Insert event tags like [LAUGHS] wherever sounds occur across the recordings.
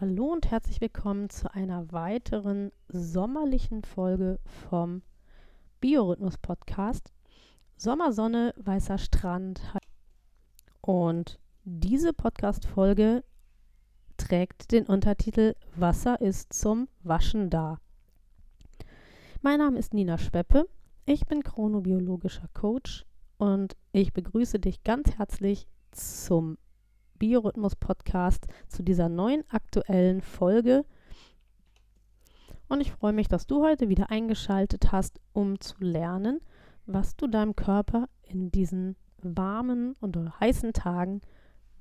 Hallo und herzlich willkommen zu einer weiteren sommerlichen Folge vom Biorhythmus Podcast. Sommersonne, weißer Strand. Und diese Podcast-Folge trägt den Untertitel Wasser ist zum Waschen da. Mein Name ist Nina Schweppe. Ich bin chronobiologischer Coach und ich begrüße dich ganz herzlich zum Biorhythmus-Podcast zu dieser neuen aktuellen Folge. Und ich freue mich, dass du heute wieder eingeschaltet hast, um zu lernen, was du deinem Körper in diesen warmen und heißen Tagen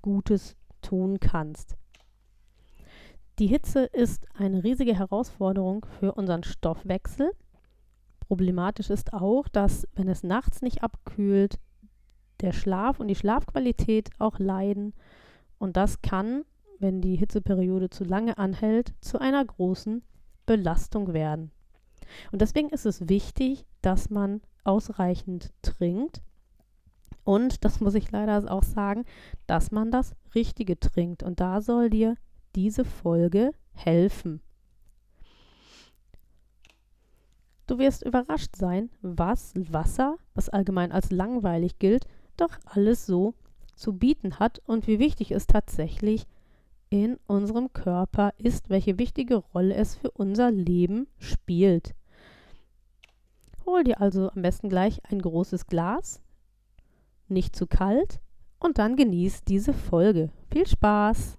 Gutes tun kannst. Die Hitze ist eine riesige Herausforderung für unseren Stoffwechsel. Problematisch ist auch, dass wenn es nachts nicht abkühlt, der Schlaf und die Schlafqualität auch leiden und das kann, wenn die Hitzeperiode zu lange anhält, zu einer großen Belastung werden. Und deswegen ist es wichtig, dass man ausreichend trinkt. Und das muss ich leider auch sagen, dass man das Richtige trinkt. Und da soll dir diese Folge helfen. Du wirst überrascht sein, was Wasser, was allgemein als langweilig gilt, doch alles so zu bieten hat und wie wichtig es tatsächlich in unserem Körper ist, welche wichtige Rolle es für unser Leben spielt. Hol dir also am besten gleich ein großes Glas, nicht zu kalt, und dann genieß diese Folge. Viel Spaß!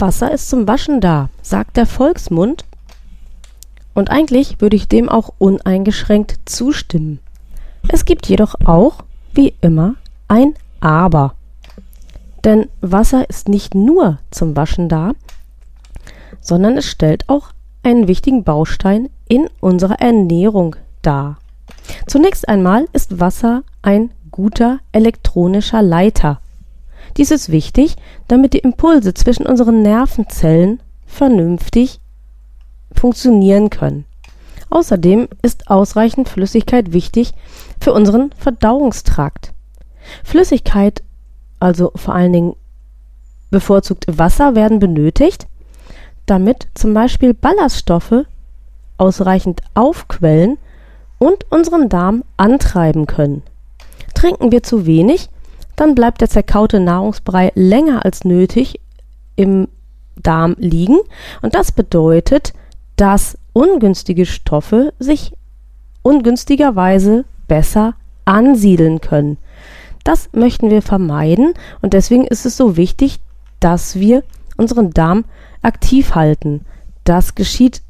Wasser ist zum Waschen da, sagt der Volksmund. Und eigentlich würde ich dem auch uneingeschränkt zustimmen. Es gibt jedoch auch, wie immer, ein Aber. Denn Wasser ist nicht nur zum Waschen da, sondern es stellt auch einen wichtigen Baustein in unserer Ernährung dar. Zunächst einmal ist Wasser ein guter elektronischer Leiter. Dies ist wichtig, damit die Impulse zwischen unseren Nervenzellen vernünftig funktionieren können. Außerdem ist ausreichend Flüssigkeit wichtig für unseren Verdauungstrakt. Flüssigkeit, also vor allen Dingen bevorzugt Wasser, werden benötigt, damit zum Beispiel Ballaststoffe ausreichend aufquellen und unseren Darm antreiben können. Trinken wir zu wenig, dann bleibt der zerkaute Nahrungsbrei länger als nötig im Darm liegen und das bedeutet, dass ungünstige Stoffe sich ungünstigerweise besser ansiedeln können. Das möchten wir vermeiden und deswegen ist es so wichtig, dass wir unseren Darm aktiv halten. Das geschieht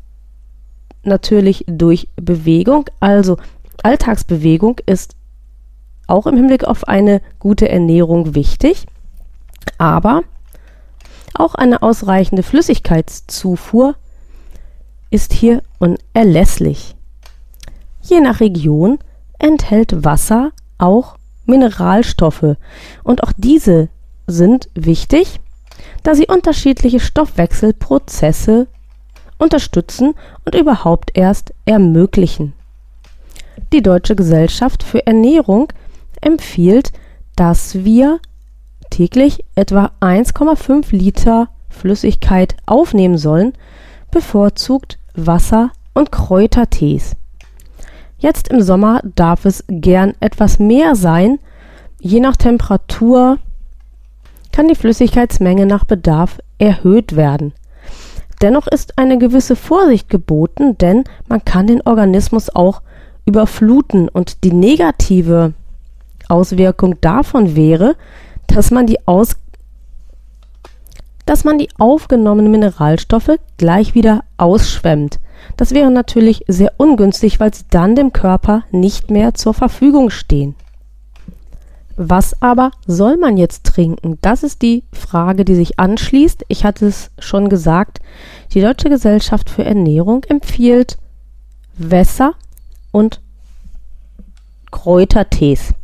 natürlich durch Bewegung, also Alltagsbewegung ist auch im Hinblick auf eine gute Ernährung wichtig, aber auch eine ausreichende Flüssigkeitszufuhr ist hier unerlässlich. Je nach Region enthält Wasser auch Mineralstoffe und auch diese sind wichtig, da sie unterschiedliche Stoffwechselprozesse unterstützen und überhaupt erst ermöglichen. Die Deutsche Gesellschaft für Ernährung empfiehlt, dass wir täglich etwa 1,5 Liter Flüssigkeit aufnehmen sollen, bevorzugt Wasser und Kräutertees. Jetzt im Sommer darf es gern etwas mehr sein. Je nach Temperatur kann die Flüssigkeitsmenge nach Bedarf erhöht werden. Dennoch ist eine gewisse Vorsicht geboten, denn man kann den Organismus auch überfluten und die negative Auswirkung davon wäre, dass man die aus dass man die aufgenommenen Mineralstoffe gleich wieder ausschwemmt. Das wäre natürlich sehr ungünstig, weil sie dann dem Körper nicht mehr zur Verfügung stehen. Was aber soll man jetzt trinken? Das ist die Frage, die sich anschließt. Ich hatte es schon gesagt, die Deutsche Gesellschaft für Ernährung empfiehlt Wässer und Kräutertees.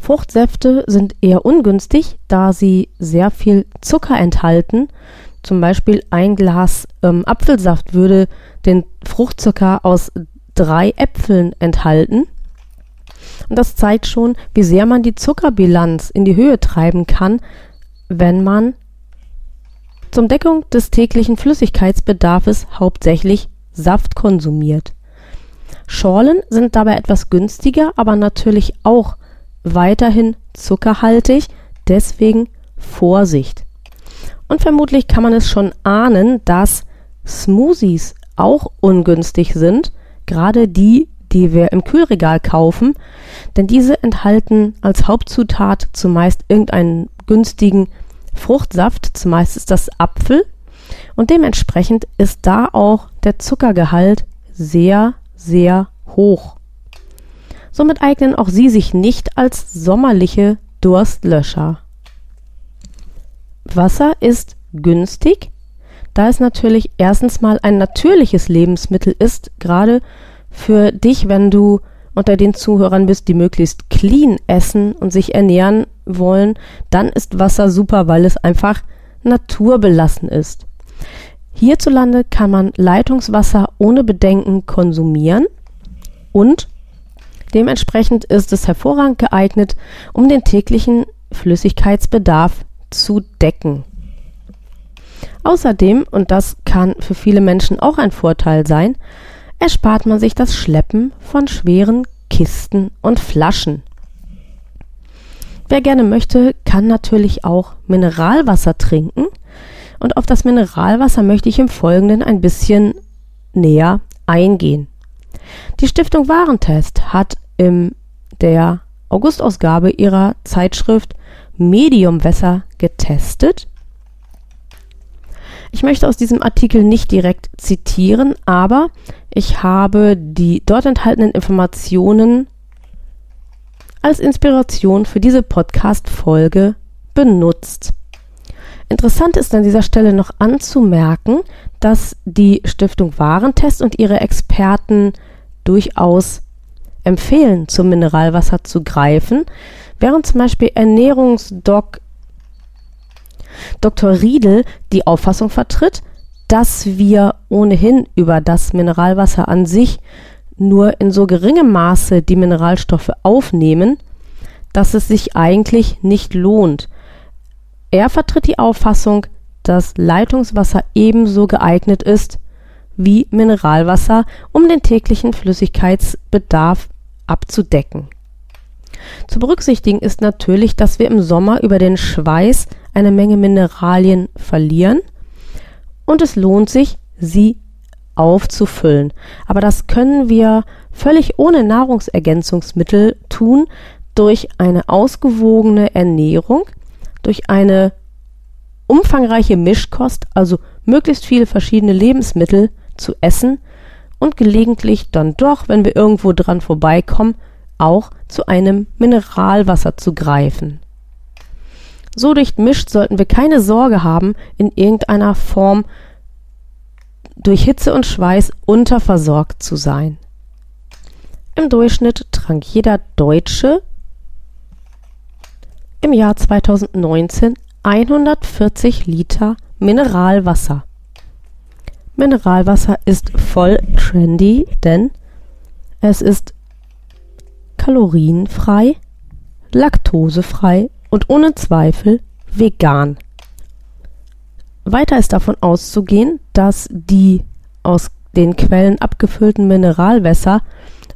Fruchtsäfte sind eher ungünstig, da sie sehr viel Zucker enthalten. Zum Beispiel ein Glas ähm, Apfelsaft würde den Fruchtzucker aus drei Äpfeln enthalten. Und das zeigt schon, wie sehr man die Zuckerbilanz in die Höhe treiben kann, wenn man zum Deckung des täglichen Flüssigkeitsbedarfs hauptsächlich Saft konsumiert. Schorlen sind dabei etwas günstiger, aber natürlich auch weiterhin zuckerhaltig, deswegen Vorsicht. Und vermutlich kann man es schon ahnen, dass Smoothies auch ungünstig sind, gerade die, die wir im Kühlregal kaufen, denn diese enthalten als Hauptzutat zumeist irgendeinen günstigen Fruchtsaft, zumeist ist das Apfel, und dementsprechend ist da auch der Zuckergehalt sehr, sehr hoch. Somit eignen auch sie sich nicht als sommerliche Durstlöscher. Wasser ist günstig, da es natürlich erstens mal ein natürliches Lebensmittel ist, gerade für dich, wenn du unter den Zuhörern bist, die möglichst clean essen und sich ernähren wollen, dann ist Wasser super, weil es einfach naturbelassen ist. Hierzulande kann man Leitungswasser ohne Bedenken konsumieren und dementsprechend ist es hervorragend geeignet, um den täglichen Flüssigkeitsbedarf zu decken. Außerdem, und das kann für viele Menschen auch ein Vorteil sein, erspart man sich das Schleppen von schweren Kisten und Flaschen. Wer gerne möchte, kann natürlich auch Mineralwasser trinken. Und auf das Mineralwasser möchte ich im Folgenden ein bisschen näher eingehen. Die Stiftung Warentest hat in der Augustausgabe ihrer Zeitschrift Mediumwässer getestet ich möchte aus diesem Artikel nicht direkt zitieren, aber ich habe die dort enthaltenen Informationen als Inspiration für diese Podcast-Folge benutzt. Interessant ist an dieser Stelle noch anzumerken, dass die Stiftung Warentest und ihre Experten durchaus empfehlen, zum Mineralwasser zu greifen, während zum Beispiel Ernährungsdoc Dr. Riedel die Auffassung vertritt, dass wir ohnehin über das Mineralwasser an sich nur in so geringem Maße die Mineralstoffe aufnehmen, dass es sich eigentlich nicht lohnt. Er vertritt die Auffassung, dass Leitungswasser ebenso geeignet ist wie Mineralwasser, um den täglichen Flüssigkeitsbedarf abzudecken. Zu berücksichtigen ist natürlich, dass wir im Sommer über den Schweiß eine Menge Mineralien verlieren und es lohnt sich, sie aufzufüllen. Aber das können wir völlig ohne Nahrungsergänzungsmittel tun durch eine ausgewogene Ernährung, durch eine umfangreiche Mischkost, also möglichst viele verschiedene Lebensmittel zu essen und gelegentlich dann doch, wenn wir irgendwo dran vorbeikommen, auch zu einem Mineralwasser zu greifen. So durchmischt sollten wir keine Sorge haben, in irgendeiner Form durch Hitze und Schweiß unterversorgt zu sein. Im Durchschnitt trank jeder Deutsche im Jahr 2019 140 Liter Mineralwasser. Mineralwasser ist voll trendy, denn es ist kalorienfrei, laktosefrei und ohne Zweifel vegan. Weiter ist davon auszugehen, dass die aus den Quellen abgefüllten Mineralwässer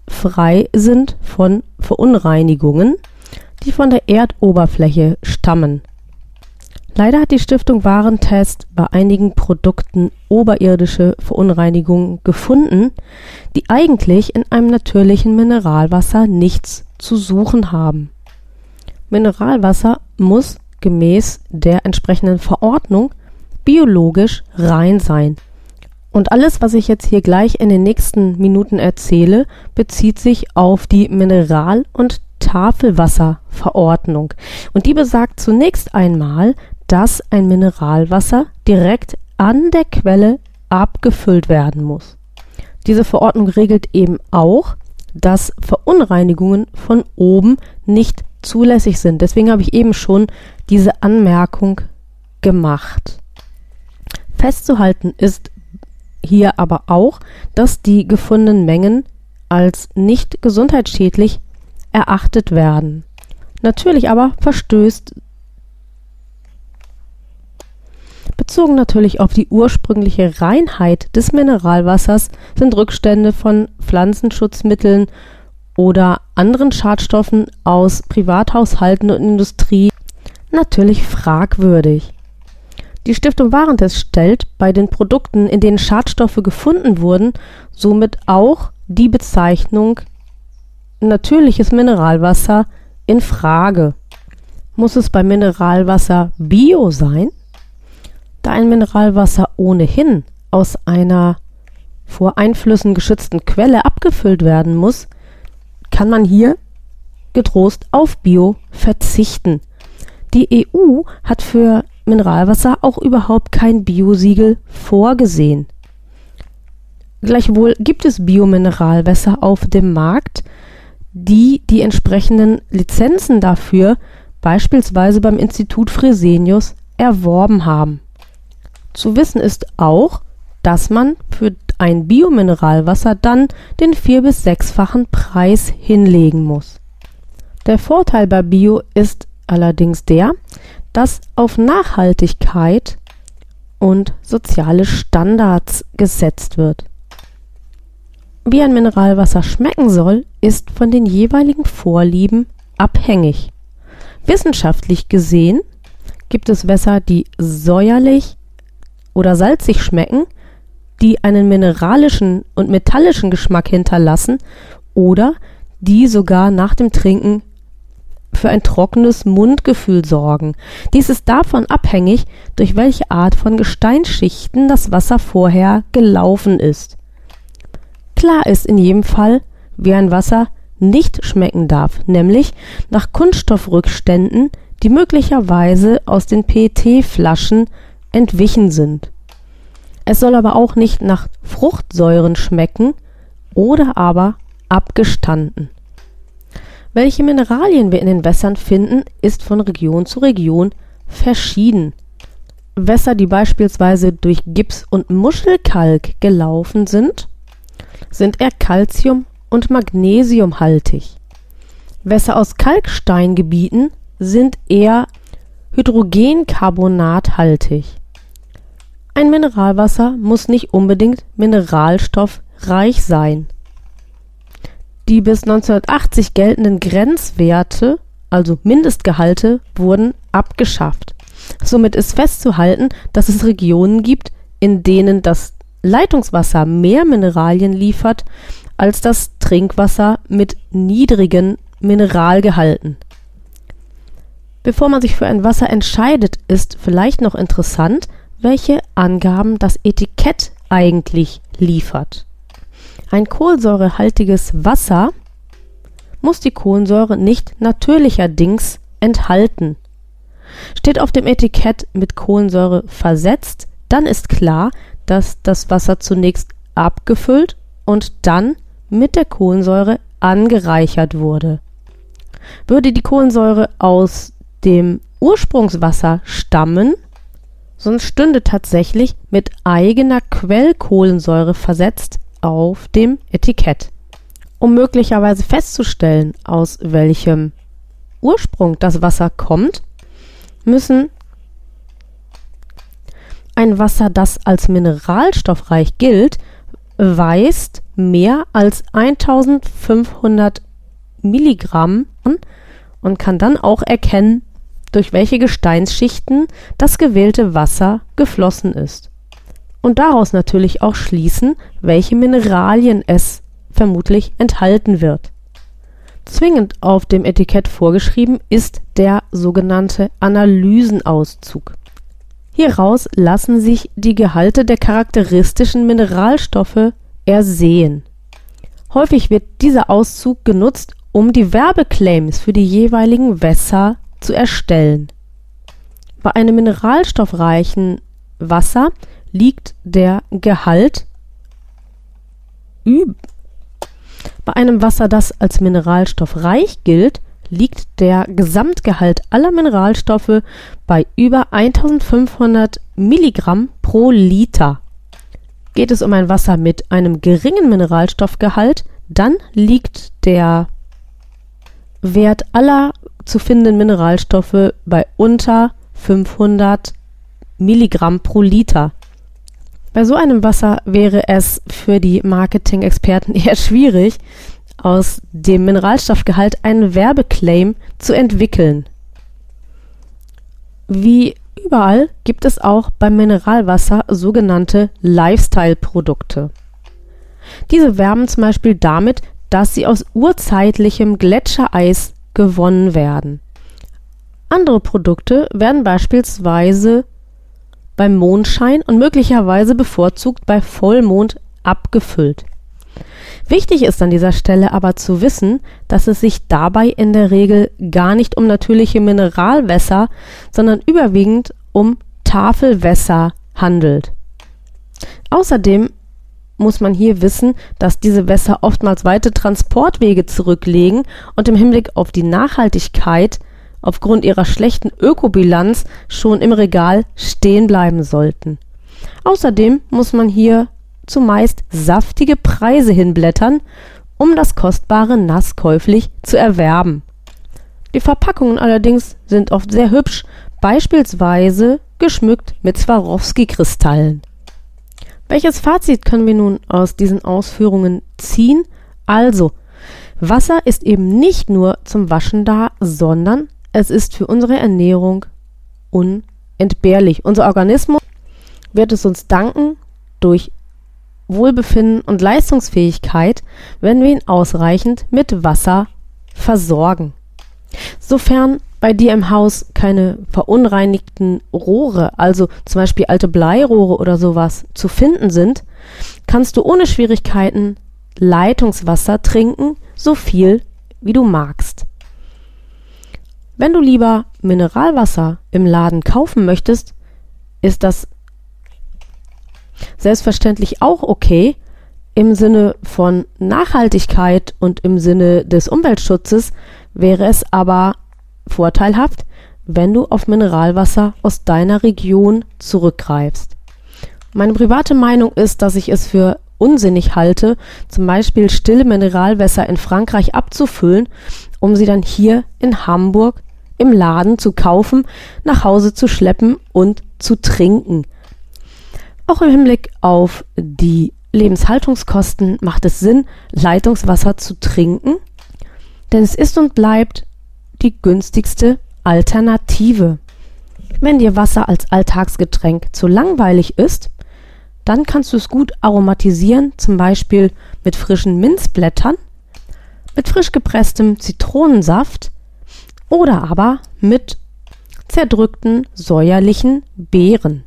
frei sind von Verunreinigungen, die von der Erdoberfläche stammen. Leider hat die Stiftung Warentest bei einigen Produkten oberirdische Verunreinigungen gefunden, die eigentlich in einem natürlichen Mineralwasser nichts zu suchen haben. Mineralwasser muss gemäß der entsprechenden Verordnung biologisch rein sein. Und alles, was ich jetzt hier gleich in den nächsten Minuten erzähle, bezieht sich auf die Mineral- und Tafelwasserverordnung. Und die besagt zunächst einmal, dass ein Mineralwasser direkt an der Quelle abgefüllt werden muss. Diese Verordnung regelt eben auch, dass Verunreinigungen von oben nicht zulässig sind. Deswegen habe ich eben schon diese Anmerkung gemacht. Festzuhalten ist hier aber auch, dass die gefundenen Mengen als nicht gesundheitsschädlich erachtet werden. Natürlich aber verstößt Bezogen natürlich auf die ursprüngliche Reinheit des Mineralwassers sind Rückstände von Pflanzenschutzmitteln oder anderen Schadstoffen aus Privathaushalten und Industrie natürlich fragwürdig. Die Stiftung Warentest stellt bei den Produkten, in denen Schadstoffe gefunden wurden, somit auch die Bezeichnung natürliches Mineralwasser in Frage. Muss es bei Mineralwasser Bio sein? Da ein Mineralwasser ohnehin aus einer vor Einflüssen geschützten Quelle abgefüllt werden muss, kann man hier getrost auf Bio verzichten. Die EU hat für Mineralwasser auch überhaupt kein Biosiegel vorgesehen. Gleichwohl gibt es Biomineralwässer auf dem Markt, die die entsprechenden Lizenzen dafür beispielsweise beim Institut Fresenius erworben haben. Zu wissen ist auch, dass man für ein Biomineralwasser dann den vier- bis sechsfachen Preis hinlegen muss. Der Vorteil bei Bio ist allerdings der, dass auf Nachhaltigkeit und soziale Standards gesetzt wird. Wie ein Mineralwasser schmecken soll, ist von den jeweiligen Vorlieben abhängig. Wissenschaftlich gesehen gibt es Wässer, die säuerlich, oder salzig schmecken, die einen mineralischen und metallischen Geschmack hinterlassen oder die sogar nach dem Trinken für ein trockenes Mundgefühl sorgen. Dies ist davon abhängig, durch welche Art von Gesteinsschichten das Wasser vorher gelaufen ist. Klar ist in jedem Fall, wie ein Wasser nicht schmecken darf, nämlich nach Kunststoffrückständen, die möglicherweise aus den PET-Flaschen entwichen sind. Es soll aber auch nicht nach Fruchtsäuren schmecken oder aber abgestanden. Welche Mineralien wir in den Wässern finden, ist von Region zu Region verschieden. Wässer, die beispielsweise durch Gips und Muschelkalk gelaufen sind, sind eher Calcium- und Magnesiumhaltig. Wässer aus Kalksteingebieten sind eher Hydrogencarbonathaltig. Ein Mineralwasser muss nicht unbedingt mineralstoffreich sein. Die bis 1980 geltenden Grenzwerte, also Mindestgehalte, wurden abgeschafft. Somit ist festzuhalten, dass es Regionen gibt, in denen das Leitungswasser mehr Mineralien liefert als das Trinkwasser mit niedrigen Mineralgehalten. Bevor man sich für ein Wasser entscheidet, ist vielleicht noch interessant, welche Angaben das Etikett eigentlich liefert. Ein kohlensäurehaltiges Wasser muss die Kohlensäure nicht natürlicherdings enthalten. Steht auf dem Etikett mit Kohlensäure versetzt, dann ist klar, dass das Wasser zunächst abgefüllt und dann mit der Kohlensäure angereichert wurde. Würde die Kohlensäure aus dem Ursprungswasser stammen, sonst stünde tatsächlich mit eigener Quellkohlensäure versetzt auf dem Etikett. Um möglicherweise festzustellen, aus welchem Ursprung das Wasser kommt, müssen ein Wasser, das als mineralstoffreich gilt, weist mehr als 1500 Milligramm und kann dann auch erkennen, durch welche Gesteinsschichten das gewählte Wasser geflossen ist. Und daraus natürlich auch schließen, welche Mineralien es vermutlich enthalten wird. Zwingend auf dem Etikett vorgeschrieben ist der sogenannte Analysenauszug. Hieraus lassen sich die Gehalte der charakteristischen Mineralstoffe ersehen. Häufig wird dieser Auszug genutzt, um die Werbeclaims für die jeweiligen Wässer zu erstellen. Bei einem mineralstoffreichen Wasser liegt der Gehalt bei einem Wasser, das als mineralstoffreich gilt, liegt der Gesamtgehalt aller Mineralstoffe bei über 1500 Milligramm pro Liter. Geht es um ein Wasser mit einem geringen Mineralstoffgehalt, dann liegt der Wert aller zu findenden Mineralstoffe bei unter 500 Milligramm pro Liter. Bei so einem Wasser wäre es für die Marketing-Experten [LAUGHS] eher schwierig, aus dem Mineralstoffgehalt einen Werbeclaim zu entwickeln. Wie überall gibt es auch beim Mineralwasser sogenannte Lifestyle-Produkte. Diese werben zum Beispiel damit, dass sie aus urzeitlichem Gletschereis gewonnen werden. Andere Produkte werden beispielsweise beim Mondschein und möglicherweise bevorzugt bei Vollmond abgefüllt. Wichtig ist an dieser Stelle aber zu wissen, dass es sich dabei in der Regel gar nicht um natürliche Mineralwässer, sondern überwiegend um Tafelwässer handelt. Außerdem muss man hier wissen, dass diese Wässer oftmals weite Transportwege zurücklegen und im Hinblick auf die Nachhaltigkeit aufgrund ihrer schlechten Ökobilanz schon im Regal stehen bleiben sollten. Außerdem muss man hier zumeist saftige Preise hinblättern, um das kostbare Nass käuflich zu erwerben. Die Verpackungen allerdings sind oft sehr hübsch, beispielsweise geschmückt mit Swarovski-Kristallen. Welches Fazit können wir nun aus diesen Ausführungen ziehen? Also, Wasser ist eben nicht nur zum Waschen da, sondern es ist für unsere Ernährung unentbehrlich. Unser Organismus wird es uns danken durch Wohlbefinden und Leistungsfähigkeit, wenn wir ihn ausreichend mit Wasser versorgen. Sofern bei dir im Haus keine verunreinigten Rohre, also zum Beispiel alte Bleirohre oder sowas, zu finden sind, kannst du ohne Schwierigkeiten Leitungswasser trinken, so viel wie du magst. Wenn du lieber Mineralwasser im Laden kaufen möchtest, ist das selbstverständlich auch okay. Im Sinne von Nachhaltigkeit und im Sinne des Umweltschutzes wäre es aber vorteilhaft, wenn du auf Mineralwasser aus deiner Region zurückgreifst. Meine private Meinung ist, dass ich es für unsinnig halte, zum Beispiel stille Mineralwässer in Frankreich abzufüllen, um sie dann hier in Hamburg im Laden zu kaufen, nach Hause zu schleppen und zu trinken. Auch im Hinblick auf die Lebenshaltungskosten macht es Sinn, Leitungswasser zu trinken, denn es ist und bleibt die günstigste Alternative. Wenn dir Wasser als Alltagsgetränk zu langweilig ist, dann kannst du es gut aromatisieren, zum Beispiel mit frischen Minzblättern, mit frisch gepresstem Zitronensaft oder aber mit zerdrückten säuerlichen Beeren.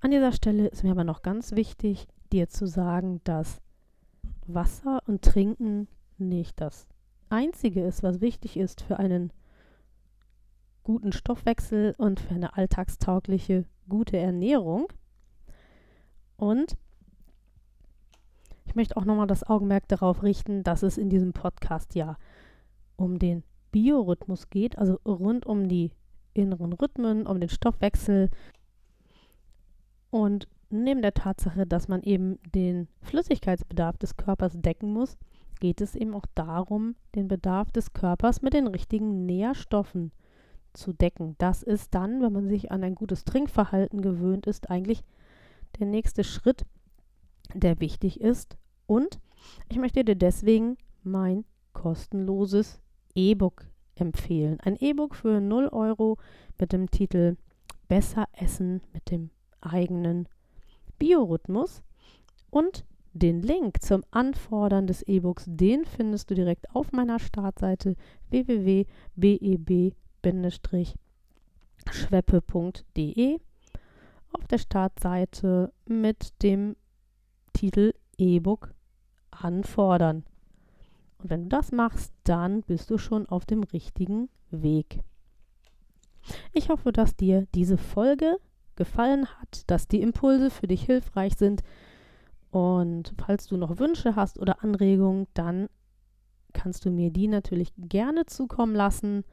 An dieser Stelle ist mir aber noch ganz wichtig, dir zu sagen, dass Wasser und Trinken nicht das Einzige ist, was wichtig ist für einen guten Stoffwechsel und für eine alltagstaugliche, gute Ernährung. Und ich möchte auch nochmal das Augenmerk darauf richten, dass es in diesem Podcast ja um den Biorhythmus geht, also rund um die inneren Rhythmen, um den Stoffwechsel und neben der Tatsache, dass man eben den Flüssigkeitsbedarf des Körpers decken muss, geht es eben auch darum, den Bedarf des Körpers mit den richtigen Nährstoffen zu decken. Das ist dann, wenn man sich an ein gutes Trinkverhalten gewöhnt ist, eigentlich der nächste Schritt, der wichtig ist. Und ich möchte dir deswegen mein kostenloses E-Book empfehlen. Ein E-Book für 0 Euro mit dem Titel Besser essen mit dem eigenen Biorhythmus. Und Den Link zum Anfordern des E-Books, den findest du direkt auf meiner Startseite www.beb-schweppe.de auf der Startseite mit dem Titel E-Book anfordern. Und wenn du das machst, dann bist du schon auf dem richtigen Weg. Ich hoffe, dass dir diese Folge gefallen hat, dass die Impulse für dich hilfreich sind. Und falls du noch Wünsche hast oder Anregungen, dann kannst du mir die natürlich gerne zukommen lassen.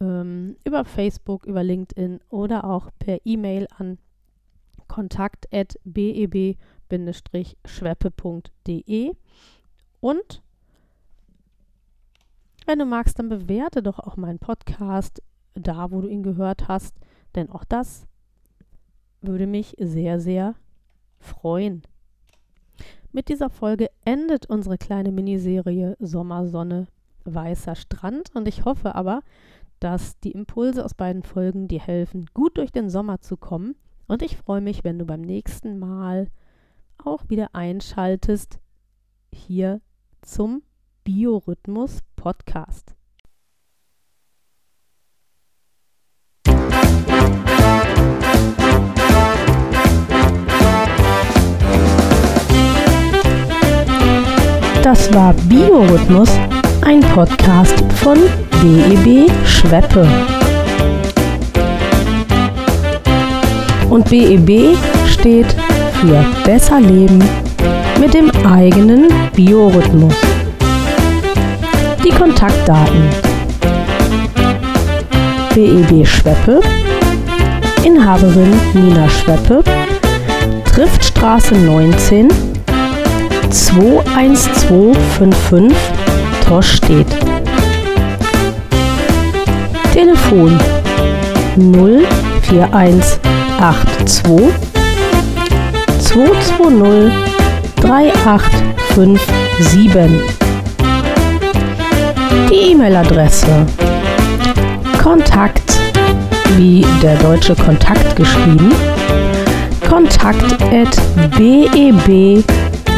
Ähm, über Facebook, über LinkedIn oder auch per E-Mail an kontakt.beb-schweppe.de. Und wenn du magst, dann bewerte doch auch meinen Podcast da, wo du ihn gehört hast, denn auch das würde mich sehr, sehr freuen. Mit dieser Folge endet unsere kleine Miniserie Sommersonne, weißer Strand und ich hoffe aber, dass die Impulse aus beiden Folgen dir helfen, gut durch den Sommer zu kommen und ich freue mich, wenn du beim nächsten Mal auch wieder einschaltest hier zum Biorhythmus Podcast. Das war Biorhythmus, ein Podcast von BEB Schweppe. Und BEB steht für Besser Leben mit dem eigenen Biorhythmus. Die Kontaktdaten. BEB Schweppe, Inhaberin Nina Schweppe, Triftstraße 19 21255 Torstedt. Telefon 04182 220 3857. Die E-Mail-Adresse Kontakt wie der deutsche Kontakt geschrieben kontakt at beb